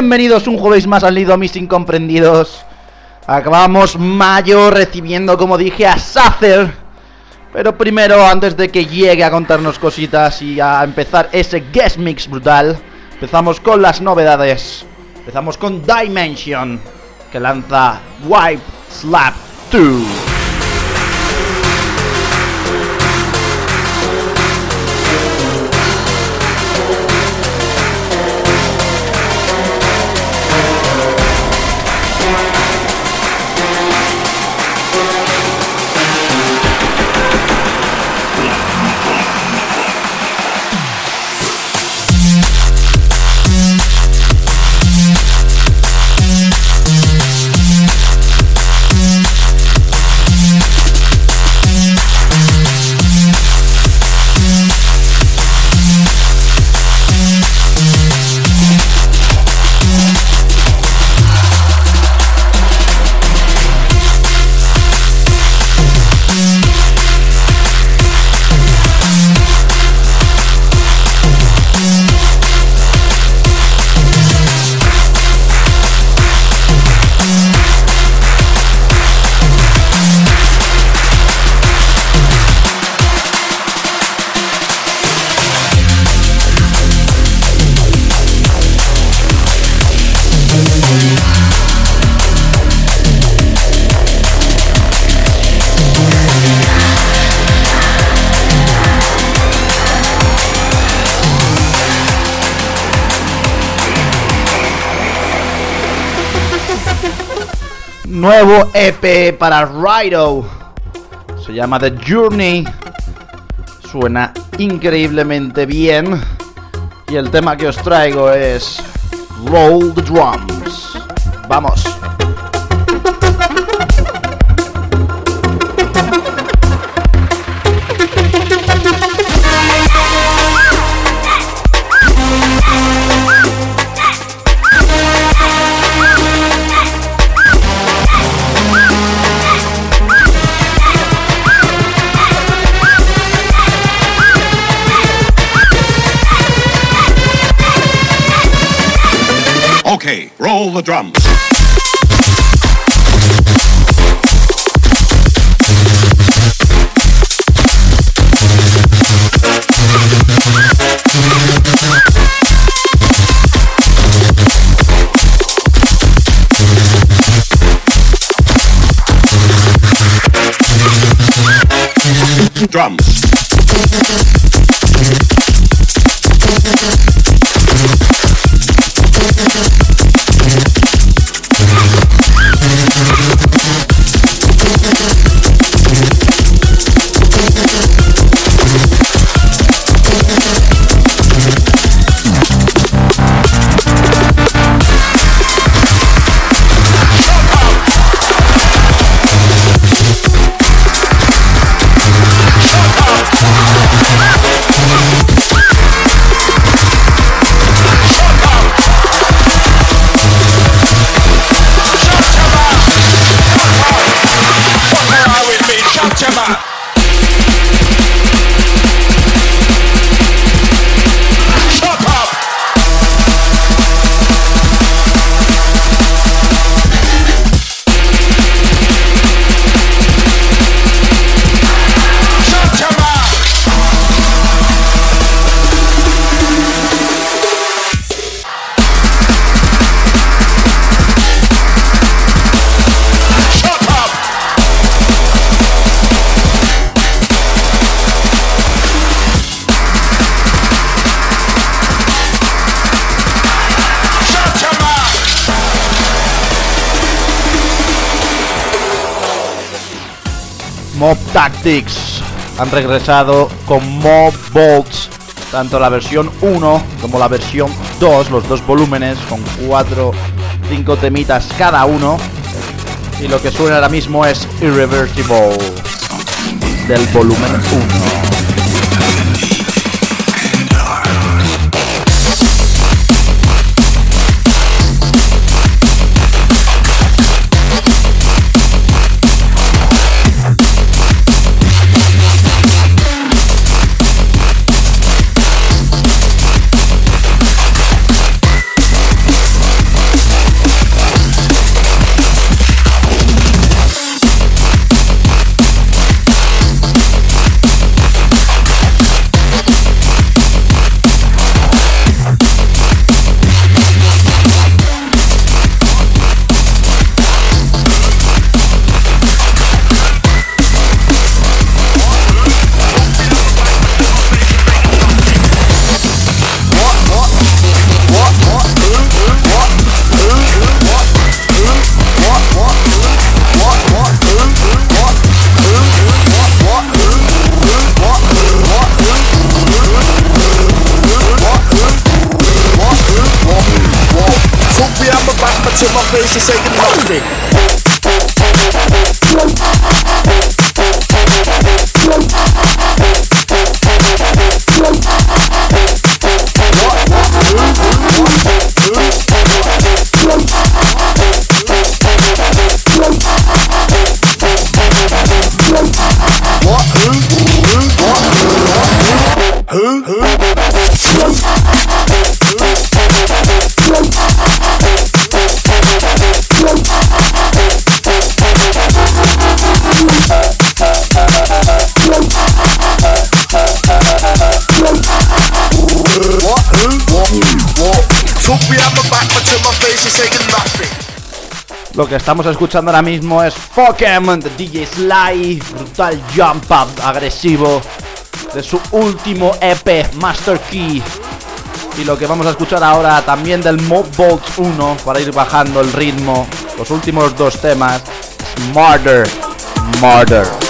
bienvenidos un jueves más al nido a mis incomprendidos. Acabamos mayo recibiendo, como dije, a Sacer. Pero primero, antes de que llegue a contarnos cositas y a empezar ese guest mix brutal, empezamos con las novedades. Empezamos con Dimension, que lanza Wipe Slap 2. Nuevo EP para Rido. Se llama The Journey. Suena increíblemente bien. Y el tema que os traigo es Roll the Drums. Vamos. The drums. Mob Tactics han regresado con Mob Bolts, tanto la versión 1 como la versión 2, los dos volúmenes con 4, 5 temitas cada uno. Y lo que suena ahora mismo es Irreversible del volumen 1. To my face and say nothing. Lo que estamos escuchando ahora mismo es Pokémon de DJ Sly, brutal jump up agresivo de su último EP Master Key. Y lo que vamos a escuchar ahora también del Mob Bolt 1 para ir bajando el ritmo. Los últimos dos temas, Murder, Murder.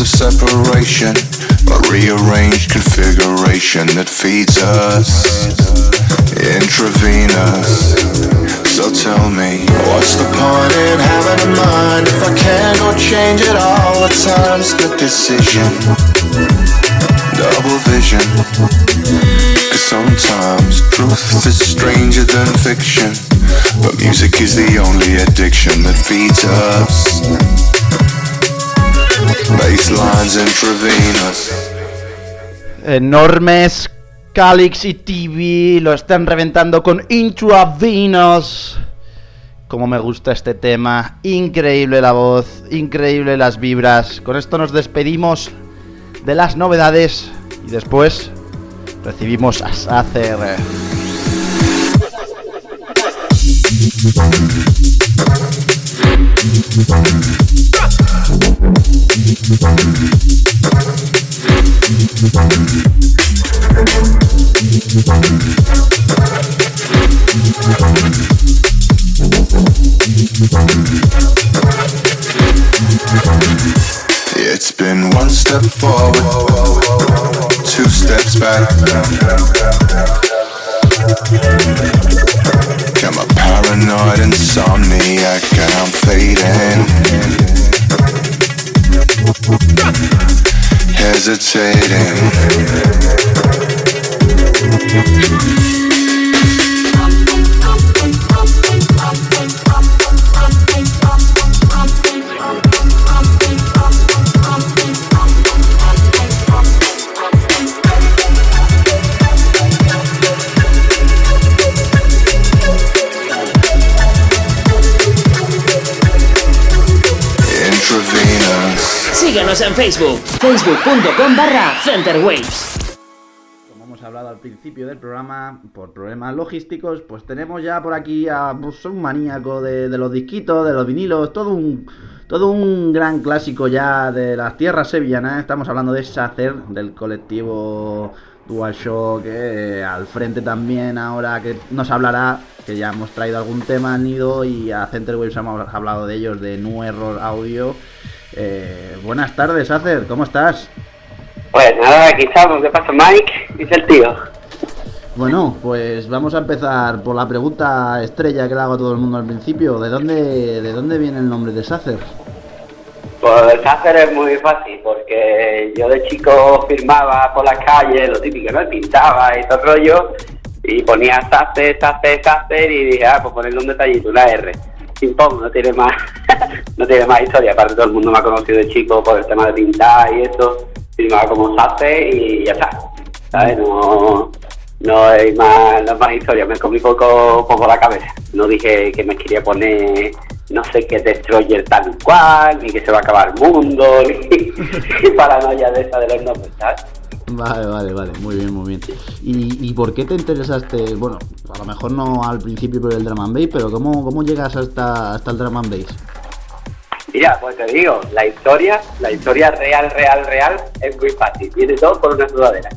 Of separation, a rearranged configuration that feeds us intravenous. So tell me, what's the point in having a mind if I can't go change it all the time? Split decision, double vision. Cause sometimes truth is stranger than fiction, but music is the only addiction that feeds us. Baselines intravenous. enormes Calix y TV lo están reventando con Intravenous. Como me gusta este tema, increíble la voz, increíble las vibras. Con esto nos despedimos de las novedades y después recibimos a Sacer. It's been one step forward, two steps back. I'm a paranoid insomniac and I'm fading. hesitating. Síguenos en Facebook, facebook.com barra Centerwaves. Como hemos hablado al principio del programa, por problemas logísticos, pues tenemos ya por aquí a pues, un maníaco de, los disquitos, de los vinilos, todo un, todo un gran clásico ya de las tierras sevillanas. Estamos hablando de Sacer, del colectivo DualShock, eh, al frente también ahora que nos hablará, que ya hemos traído algún tema nido y a Centerwaves hemos hablado de ellos, de New Error Audio. Eh, buenas tardes, Sacer, ¿cómo estás? Pues nada, aquí estamos. ¿Qué pasa, Mike? Dice el tío. Bueno, pues vamos a empezar por la pregunta estrella que le hago a todo el mundo al principio. ¿De dónde, de dónde viene el nombre de Sacer? Pues el hacer es muy fácil, porque yo de chico firmaba por las calles, lo típico, ¿no? Pintaba y todo el rollo, y ponía Sacer, Sacer, Sacer, y dije, ah, pues ponerle un detallito, una R. Sin pom, no tiene más, no tiene más historia. Aparte todo el mundo me ha conocido de chico por el tema de pintar y eso. Firmaba como Sacer y ya está. ¿Sabes? No, no hay más, no más historia. Me comí poco, poco la cabeza. No dije que me quería poner no sé qué destroyer tal cual, ni que se va a acabar el mundo, ni, ni paranoia de esa de los nombres, ¿sabes? Vale, vale, vale, muy bien, muy bien. ¿Y, y por qué te interesaste? Bueno, a lo mejor no al principio por el drum and bass, pero ¿cómo, cómo llegas hasta, hasta el drum and? Mira, pues te digo, la historia, la historia real, real, real es muy fácil. Viene todo por una sudadera.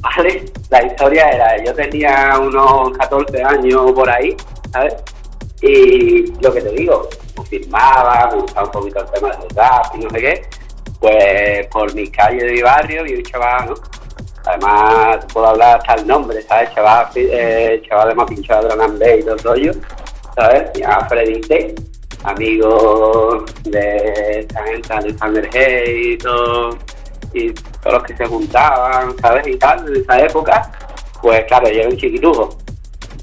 ¿Vale? La historia era, yo tenía unos 14 años por ahí, ¿sabes? Y lo que te digo, pues firmaba, me gustaba un poquito el tema de los rap y no sé qué, pues por mis calles de mi barrio vi un chaval, ¿no? Además, puedo hablar hasta el nombre, ¿sabes? Chaval, eh, chaval de más pinchado de Drum y todo el rollo, ¿sabes? Llama Freddy T, amigo de esta gente, Alexander Hay y todo, y todos los que se juntaban, ¿sabes? Y tal, en esa época, pues claro, yo era un chiquitujo.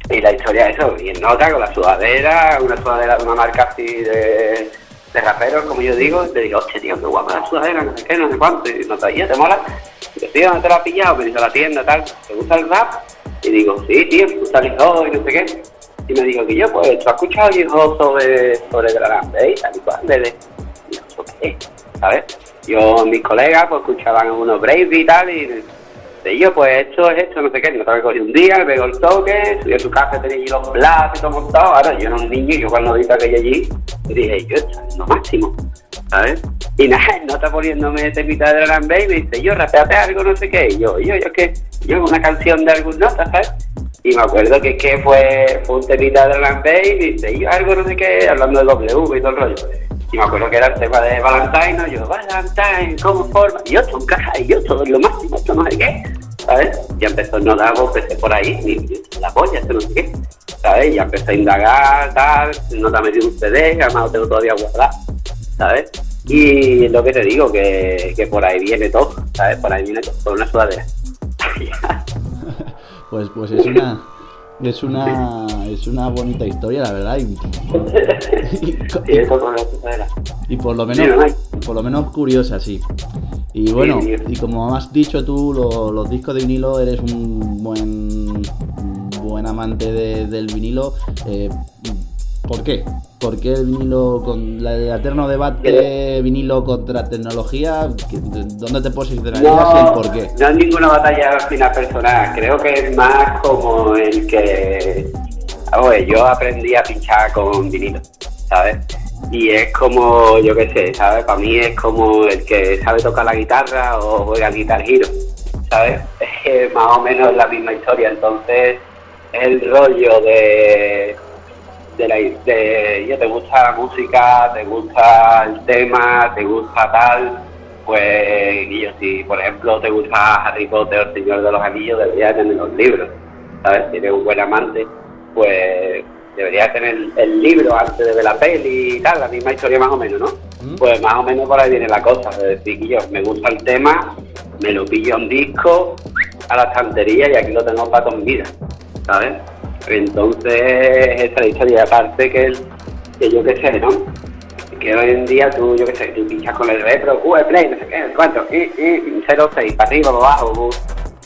Y la historia es eso, y nota con la sudadera, una sudadera de una marca así de, de raperos, como yo digo, y te digo, hostia, tío, qué guapa la sudadera, no sé qué, no sé cuánto, y no te ¿te mola? Y te tío, ¿dónde te la has pillado? Me dice la tienda, tal, ¿te gusta el rap? Y digo, sí, tío, me gusta y no sé qué. Y me dijo que yo, pues, ¿tú has escuchado hop sobre, sobre Gran Bay, tal y cual? De, de, y yo, ¿eso qué? ¿Sabes? Yo, mis colegas, pues, escuchaban unos Brave y tal, y de yo, pues esto es esto, no sé qué, no que cogí un día, me pegó el toque, subí a su casa, tenía allí los platos y todo montado, ahora yo era un niño y yo cuando vi aquello allí, y dije, yo, esto es lo máximo, ¿sabes? Y nada, no está poniéndome este mitad de Gran Bay, me dice, yo, rapeate algo, no sé qué, y yo, yo, yo, que, yo, una canción de algún nota, ¿sabes? Y me acuerdo que, que fue, fue un temita de Gran Bay, y dice, yo, algo, no sé qué, hablando de W y todo el rollo. Y me acuerdo que era el tema de Valentine, ¿no? Yo, Valentine, ¿cómo forma? Y yo, un caja, y yo, todo lo máximo, esto no sé qué, ¿sabes? Ya empezó no dar empecé por ahí, y y la polla, esto no sé qué, ¿sabes? Ya empecé a indagar, tal, no te metí un CD, además lo tengo todavía guardado, ¿sabes? Y es lo que te digo, que, que por ahí viene todo, ¿sabes? Por ahí viene todo, por una sudadera. Pues, pues es una. Es una, es una bonita historia, la verdad. Y, y por lo menos, por lo menos curiosa, sí. Y bueno, y como has dicho tú, lo- los discos de vinilo, eres un buen, buen amante de- del vinilo. eh, ¿Por qué? ¿Por qué el vinilo con la- el eterno debate vinilo contra tecnología? ¿Qué- ¿Dónde te posicionarías y el No, por qué? no es ninguna batalla al final personal, creo que es más como el que, vamos, yo aprendí a pinchar con vinilo, ¿sabes? Y es como, yo qué sé, ¿sabes? Para mí es como el que sabe tocar la guitarra o juega al Guitar Hero, ¿sabes? Es más o menos la misma historia, entonces el rollo de de la de ya te gusta la música, te gusta el tema, te gusta tal, pues y yo si por ejemplo te gusta Harry Potter o el Señor de los Anillos, deberías tener los libros, ¿sabes? Si eres un buen amante, pues debería tener el libro antes de ver la peli y tal, la misma historia más o menos, ¿no? Pues más o menos por ahí viene la cosa, es decir, yo me gusta el tema, me lo pillo un disco a la estantería y aquí lo tengo para toda mi vida, ¿sabes? Entonces, esa historia, aparte que, yo qué sé, ¿no? Que hoy en día tú, yo qué sé, tú pinchas con el retro, Q, play, no sé qué, cuánto, y, y, 06, para arriba, para abajo,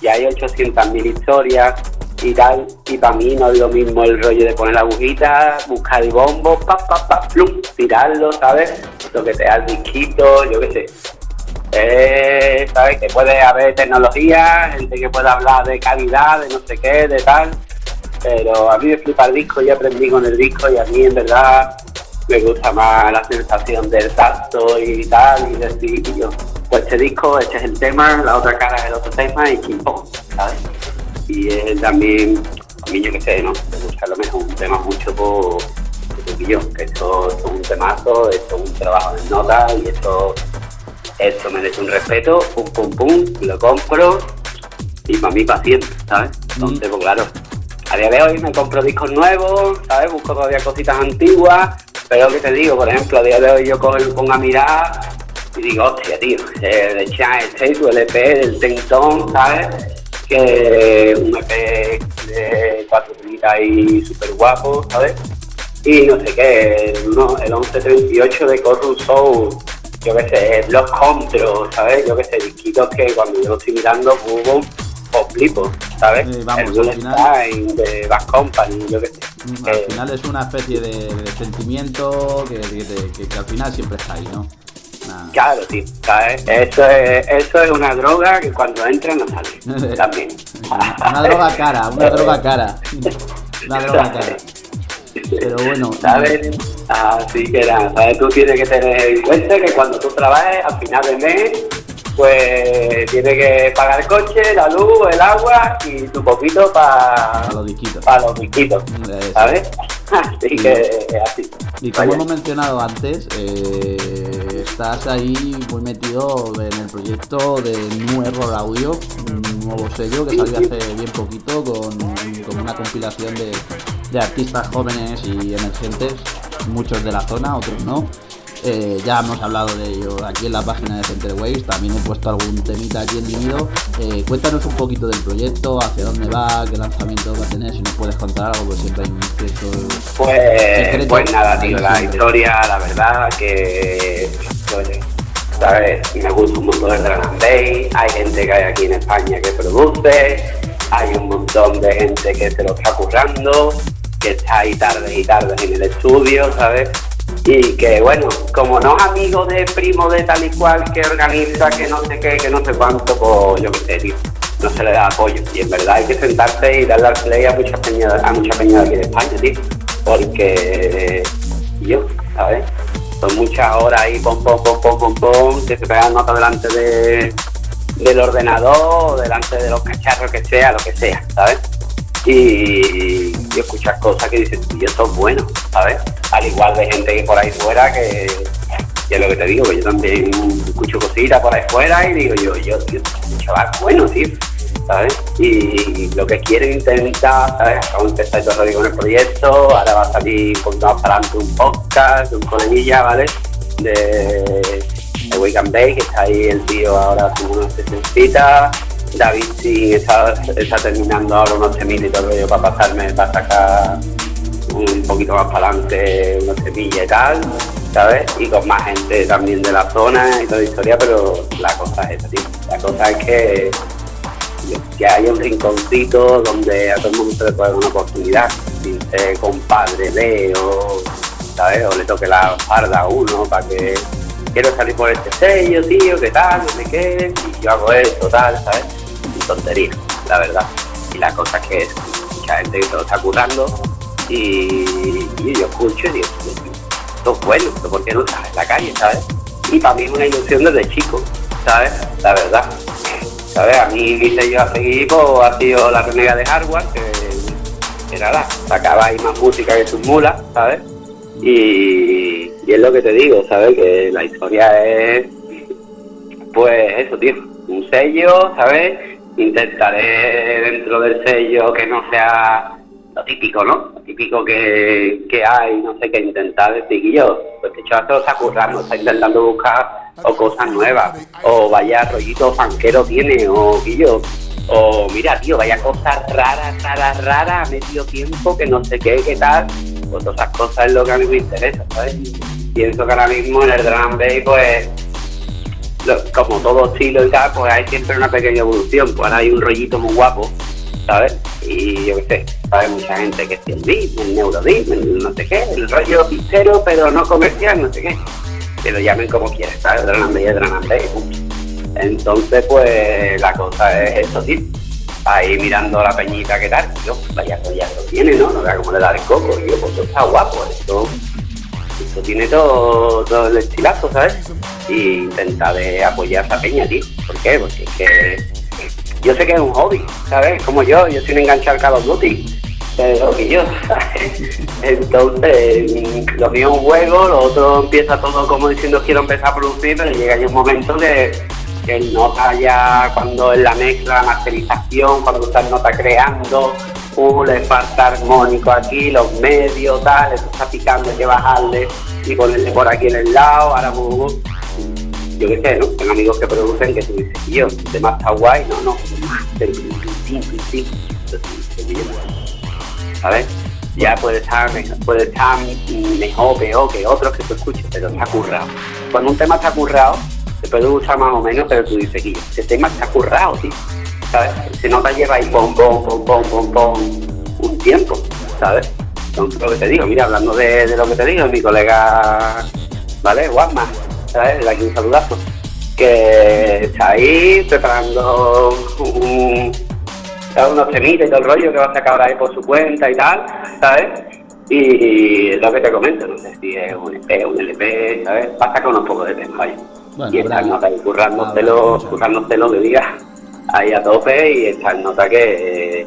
y hay 800.000 historias y tal, y para mí no es lo mismo el rollo de poner la agujita, buscar el bombo, pa, pa, pa, plum, tirarlo, ¿sabes? Lo que te da el disquito, yo qué sé. Eh, ¿Sabes? Que puede haber tecnología, gente que pueda hablar de calidad, de no sé qué, de tal, pero a mí me flipa el disco, yo aprendí con el disco y a mí en verdad me gusta más la sensación del tacto y tal, y decir, y yo, pues este disco, este es el tema, la otra cara es el otro tema y chimpón, ¿sabes? Y él también, a mí yo qué sé, ¿no? Me gusta a lo mejor un tema mucho por, por yo, que esto, esto es un temazo, esto es un trabajo de nota y esto, esto merece un respeto, pum pum pum, lo compro y para mí paciente, ¿sabes? Entonces, pues claro, a día de hoy me compro discos nuevos, ¿sabes? Busco todavía cositas antiguas, pero que te digo, por ejemplo, a día de hoy yo pongo a mirar y digo, hostia, tío, de China State, tu LP, del Tentón, ¿sabes? Que un EP de cuatro temitas y súper guapo, ¿sabes? Y no sé qué, el, uno- el 1138 de Corrus Soul, yo qué sé, Block Control, ¿sabes? Yo qué sé, disquitos que cuando yo estoy mirando, boom, os flipo, ¿sabes? Eh, vamos, el al final- Time de Back Company, yo qué sé. Mm, Al Eh, final es una especie de, de sentimiento que, que- que- que al final siempre está ahí, ¿no? Claro, sí, ¿sabes? Eso es, eso es una droga que cuando entra no sale. También. Una droga cara, una droga cara. Una droga cara. Pero bueno, ¿Sabes? Así que nada, ¿sabes? Tú tienes que tener en cuenta que cuando tú trabajes al final del mes, pues tienes que pagar el coche, la luz, el agua y tu poquito para los disquitos. para los disquitos, Eso. ¿sabes? Así que es así. Y como Vaya. hemos mencionado antes, eh, estás ahí muy metido en el proyecto de New Error Audio, un nuevo sello que salió hace bien poquito con, con una compilación de, de artistas jóvenes y emergentes, muchos de la zona, otros no. Eh, ya hemos hablado de ello aquí en la página de Centerways, también he puesto algún temita aquí en Libido. Eh, cuéntanos un poquito del proyecto, hacia dónde va, qué lanzamiento va a tener, si nos puedes contar algo, pues siempre hay un Pues, pues nada, tío, la Siempre. historia, la verdad que, pues, ¿sabes? Me gusta un montón el drum hay gente que hay aquí en España que produce, hay un montón de gente que se lo está currando, que está ahí tarde y tarde en el estudio, ¿sabes? Y que bueno, como no es amigo de primo de tal y cual que organiza, que no sé qué, que no sé cuánto, pues yo qué sé, tío, no se le da apoyo. Y en verdad hay que sentarse y darle al play a mucha peña, a mucha peña aquí de España, tío. Porque yo, ¿sabes? Son muchas horas ahí, pom, pom, pom, pom, pom, pom, que se pegan notas delante de, del ordenador, delante de los cacharros que sea, lo que sea, ¿sabes? Y, y escuchar cosas que dices, y esto es bueno, ¿sabes? Al igual de gente que por ahí fuera que, que es lo que te digo, que yo también escucho cositas por ahí fuera y digo yo, yo, tío, un chaval bueno, tío, ¿sabes? Y lo que quiero intentar, ¿sabes? Todo el rollo con el proyecto, ahora va a salir con para adelante un podcast, un coleguilla, ¿vale? De, de Wake and que está ahí el tío ahora haciendo una sesioncita. David sí está, está terminando ahora unos temitas y todo el rollo para pasarme, para sacar un poquito más para adelante una semilla y tal, ¿sabes? Y con más gente también de la zona y toda la historia, pero la cosa es esa, tío. La cosa es que, que hay un rinconcito donde a todo el mundo le puede dar una oportunidad. Compadre Leo, ¿sabes? O le toque la farda a uno para que quiero salir por este sello, tío, ¿qué tal? No sé qué, y yo hago esto, tal, ¿sabes? Tontería, la verdad. Y la cosa es que es mucha gente que se lo está currando y, yo escucho y digo, esto es bueno, ¿por qué no estás en la calle, sabes? Y para mí es una ilusión desde chico, ¿sabes? La verdad. ¿Sabes? A mí mi sello a seguir ha sido la renega de hardware, que, que nada, sacaba ahí más música que sus mulas, ¿sabes? Y es lo que te digo, ¿sabes? Que la historia es, pues eso, tío, un sello, ¿sabes? Intentaré dentro del sello que no sea lo típico, ¿no? Lo típico que, que hay, no sé qué, intentar decir, Guillo, pues este chaval se lo está currando, está intentando buscar o cosas nuevas, o vaya rollito fanquero tiene, o Guillo, o mira, tío, vaya cosas raras, raras, raras, a medio tiempo, que no sé qué, qué tal, pues todas esas cosas es lo que a mí me interesa, ¿sabes? Pienso que ahora mismo en el drum bass, pues, como todo estilo y tal, pues hay siempre una pequeña evolución, pues ahora hay un rollito muy guapo, ¿sabes? Y yo qué sé, ¿sabes? Mucha gente que es el beat, el neurobeat, no sé qué, el rollo pistero, pero no comercial, no sé qué. Que lo llamen como quieran, ¿sabes? And bass, punto. Entonces, pues, la cosa es eso, tío. Ahí mirando la peñita que tal, yo, vaya collazo tiene, ¿no? No vea cómo le da el coco, y yo, pues esto está guapo, esto, esto tiene todo, todo el estilazo, ¿sabes? Y intenta de apoyar a esa peña, tío. ¿Por qué? Porque es que yo sé que es un hobby, ¿sabes? Como yo, yo soy un enganchado al Call of Duty, pero que yo. Entonces, lo mío es un juego, lo otro empieza todo como diciendo quiero empezar a producir, pero llega ya un momento que, que nota ya cuando en la mezcla, la masterización, cuando estás nota creando, uh, le falta armónico aquí, los medios, tal, eso está picando, hay que bajarle y ponerle por aquí en el lado, ahora uh, yo qué sé, ¿no? Tengo amigos que producen que tú dices, tío, el tema está guay, no, no, master, ¿sabes? Ya puede estar, puede estar mejor, peor que otros que tú escuches, pero está currado. Cuando un tema está currado, te puede gustar más o menos, pero tú dices, este tema está currado, tío. ¿Sabes? Se nota lleva ahí pom, pom, pom, pom, pom, pom, un tiempo, ¿sabes? Entonces, lo que te digo, mira, hablando de, de lo que te digo, mi colega, ¿vale? Guasma, ¿sabes? Le aquí un saludazo. Que está ahí preparando un, unos temitas y todo el rollo que va a sacar ahora ahí por su cuenta y tal, ¿sabes? Y, es lo que te comento, no sé si es un EP, un LP, ¿sabes? Pasa con unos pocos de temas, vaya. Bueno, y esta habrá- nota ahí habrá ahí a tope y esta nota que,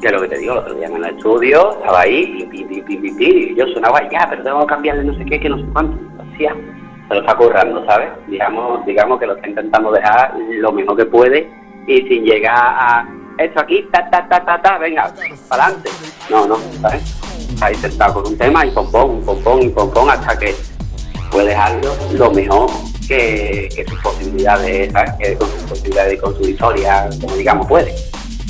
que lo que te digo, el otro día en el estudio, estaba ahí, pi, pi, pi, y yo sonaba ya, pero tengo que cambiarle no sé qué, que no sé cuánto, hostia, se lo está currando, ¿sabes? Digamos, digamos que lo está intentando dejar lo mejor que puede y sin llegar a esto aquí, ta, ta, ta, ta, ta, venga, para adelante. No, no, ¿sabes? Ahí sentado con un tema y pom, pom, pom, pom, y pom, pom, hasta que puede dejarlo lo mejor que, que sus posibilidades, ¿sabes? Que con sus posibilidades y con su historia, como digamos, puede.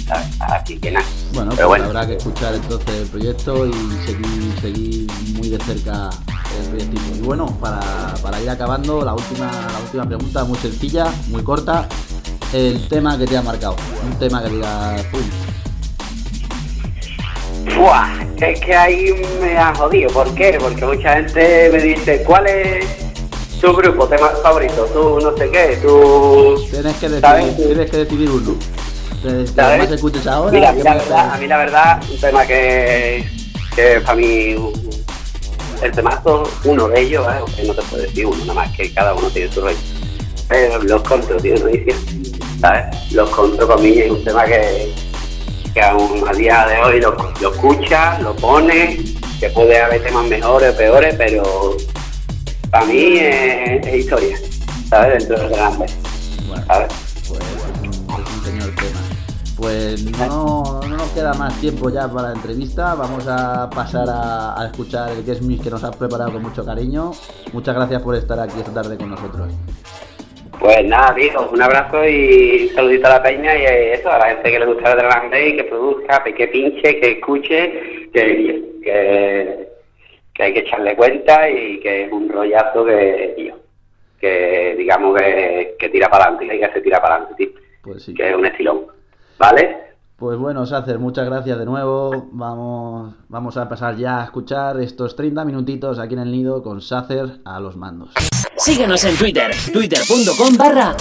¿sabes? Así que nada. Bueno, Pero pues bueno, habrá que escuchar entonces el proyecto y seguir, seguir muy de cerca el proyecto. Y bueno, para, para ir acabando, la última, la última pregunta, muy sencilla, muy corta. El tema que te ha marcado. Un tema que diga, pum, ¡Buah! Es que ahí me ha jodido. ¿Por qué? Porque mucha gente me dice, ¿cuál es tu grupo, tema favorito? Tú no sé qué, tú... tienes que decidir, tienes que decidir uno. ¿Sabes? más escuches ahora. Mira, a mí la verdad, a mí la verdad, un tema que, que para mí, el temazo, uno de ellos, ¿eh? Aunque no te puedo decir uno, nada más que cada uno tiene su rollo. Pero los contros, tío, no ¿sabes? Los contros para mí es un tema que, que aún a día de hoy lo, lo escucha, lo pone, que puede haber temas mejores o peores, pero para mí es, es historia, ¿sabes? Dentro grande, Bueno, ¿sabes? pues es un, es un señor tema. Pues no, no nos queda más tiempo ya para la entrevista. Vamos a pasar a, a escuchar el Guest Mix que nos has preparado con mucho cariño. Muchas gracias por estar aquí esta tarde con nosotros. Pues nada, tío, un abrazo y un saludito a la peña y eso, a la gente que le gusta el drum bass, que produzca, que pinche, que escuche, que, que, que hay que echarle cuenta y que es un rollazo que, tío, que digamos que, que tira para adelante, que hay que se tira para adelante, tío, Pues sí. que es un estilón, ¿vale? Pues bueno, Sacer, muchas gracias de nuevo. Vamos, vamos a pasar ya a escuchar estos 30 minutitos aquí en el nido con Sacer a los mandos. Síguenos en Twitter, twitter.com barra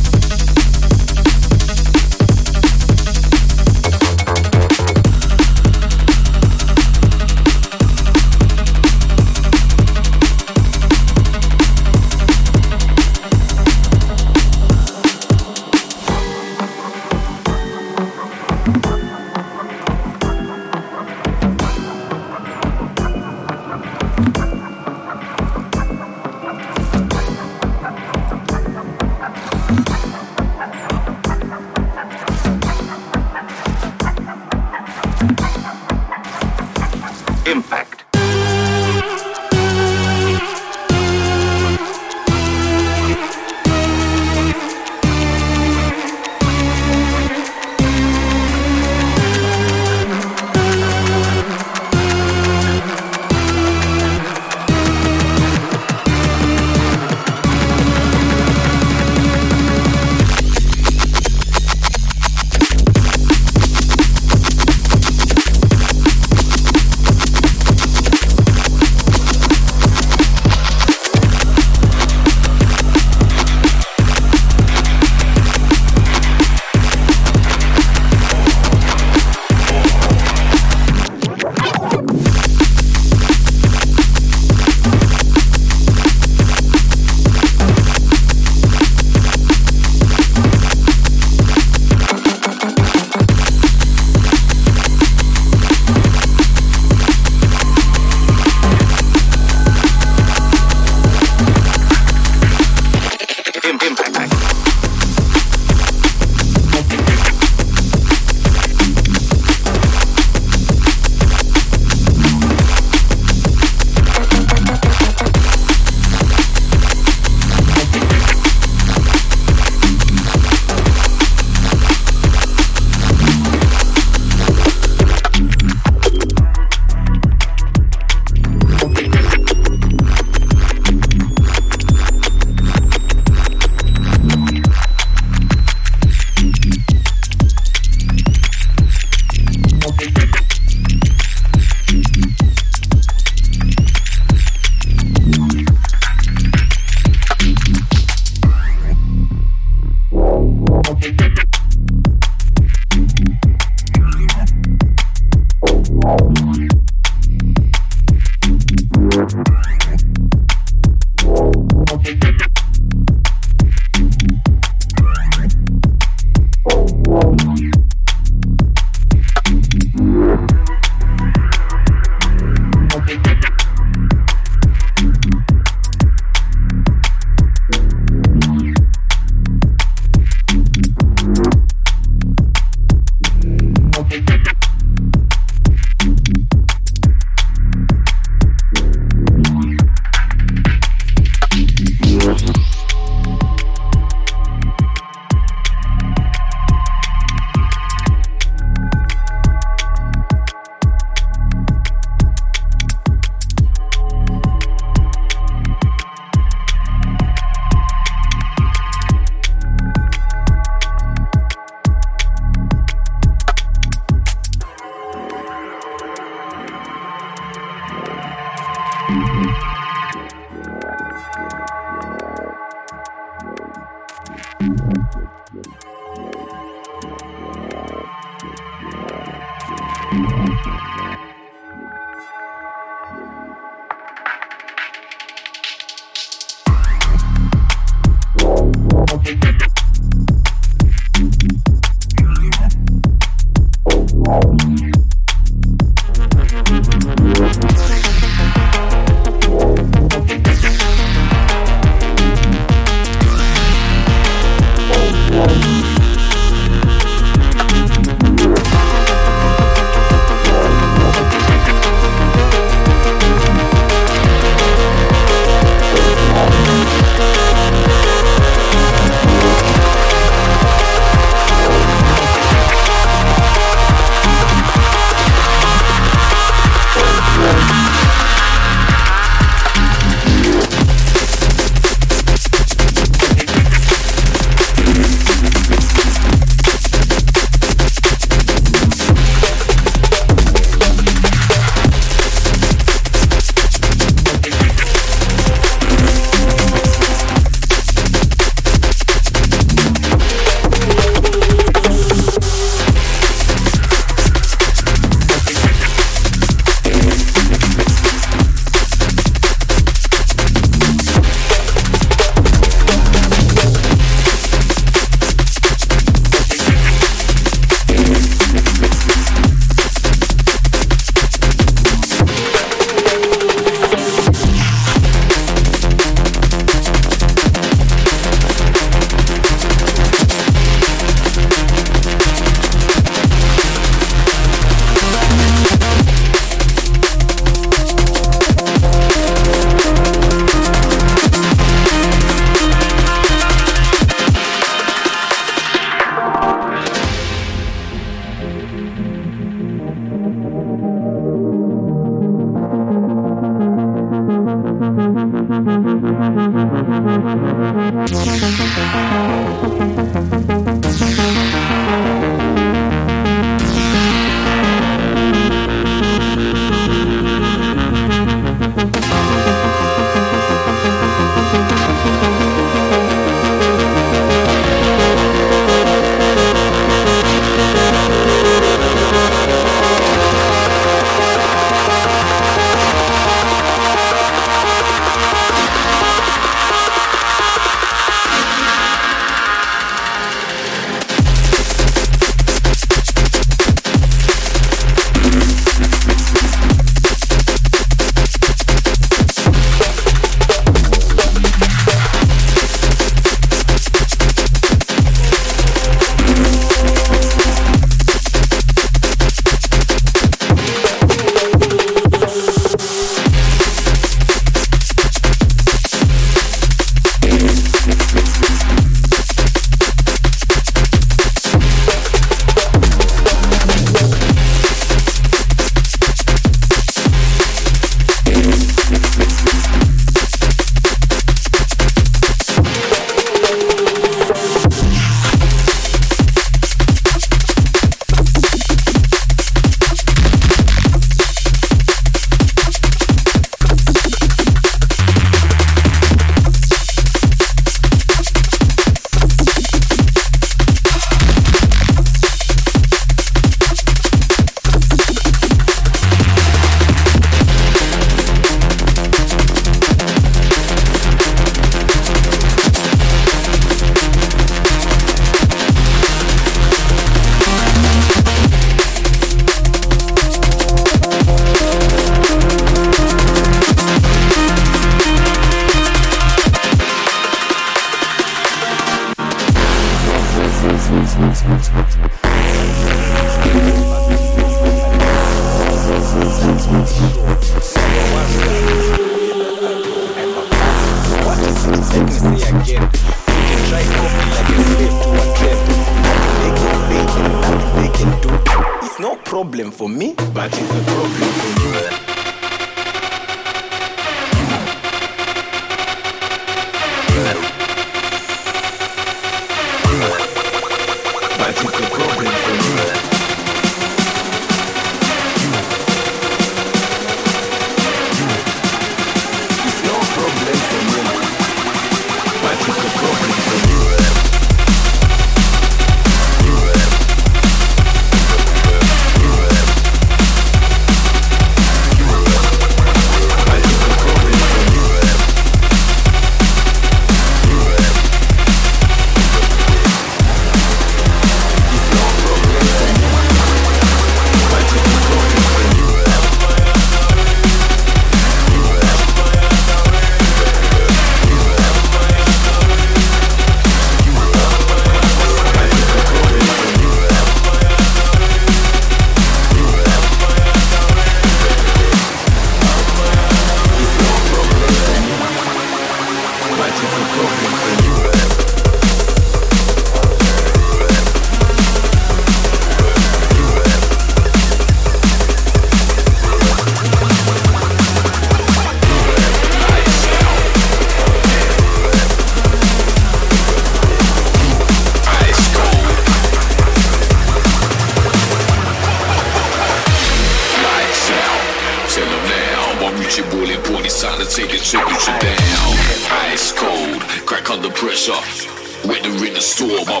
stool, go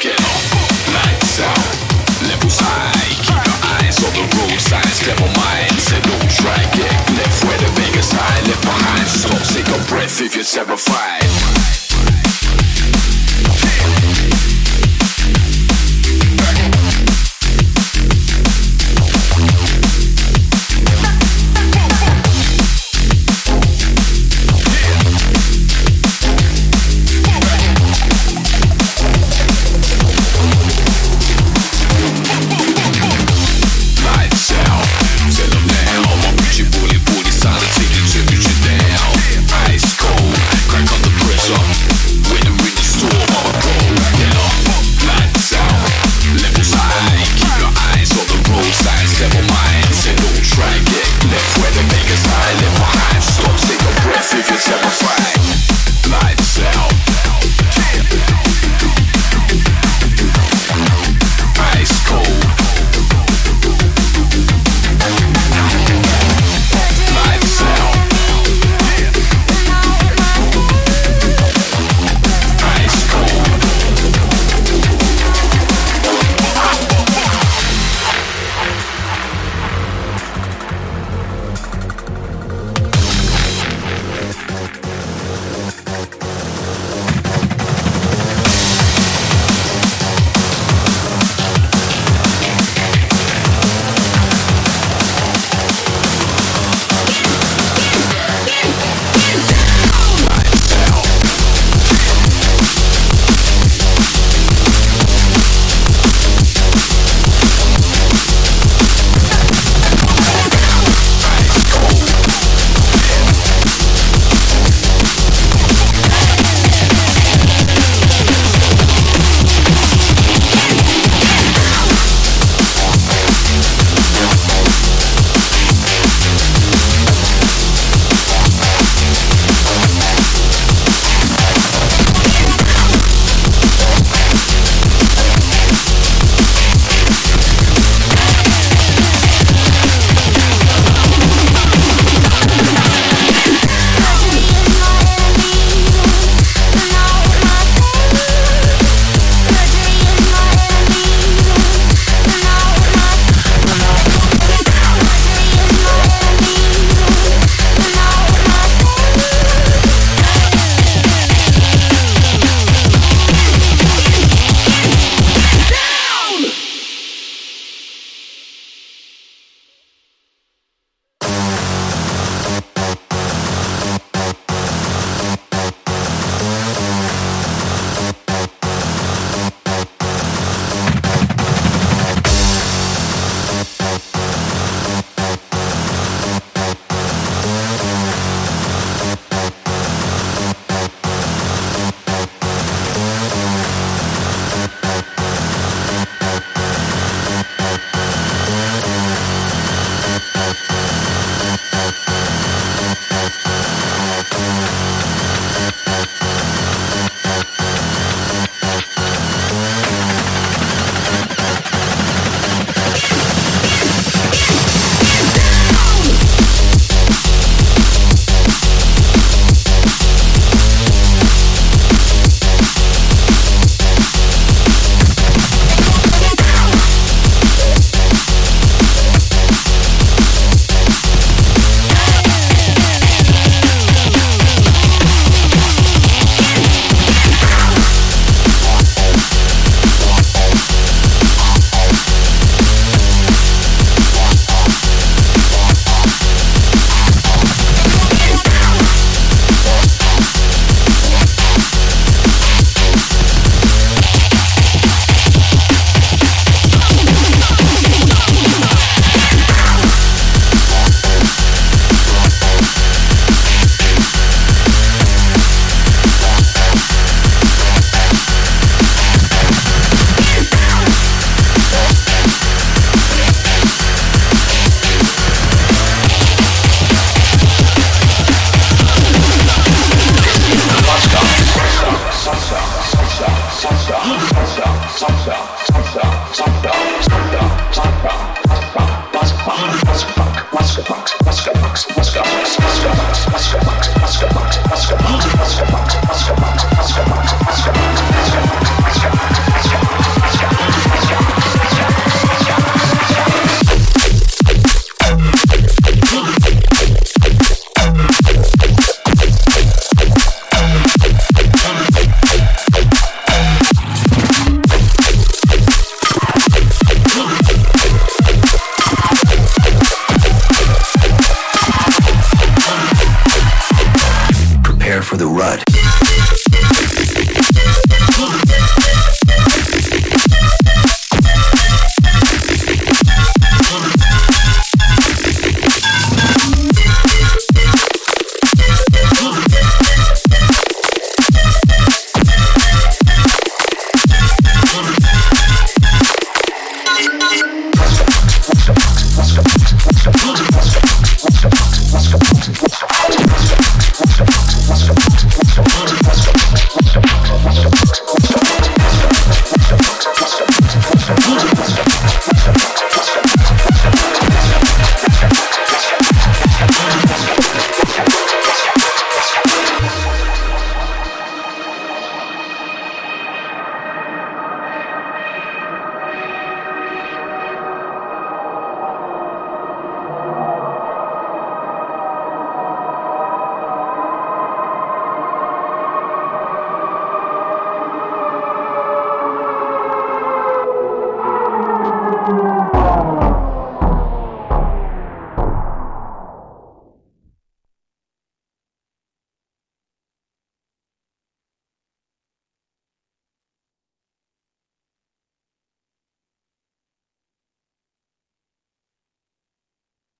get up. Lights out, high. Keep your eyes on the road signs, clever minds, and don't left where the high. Left behind, stop, a breath if you're terrified.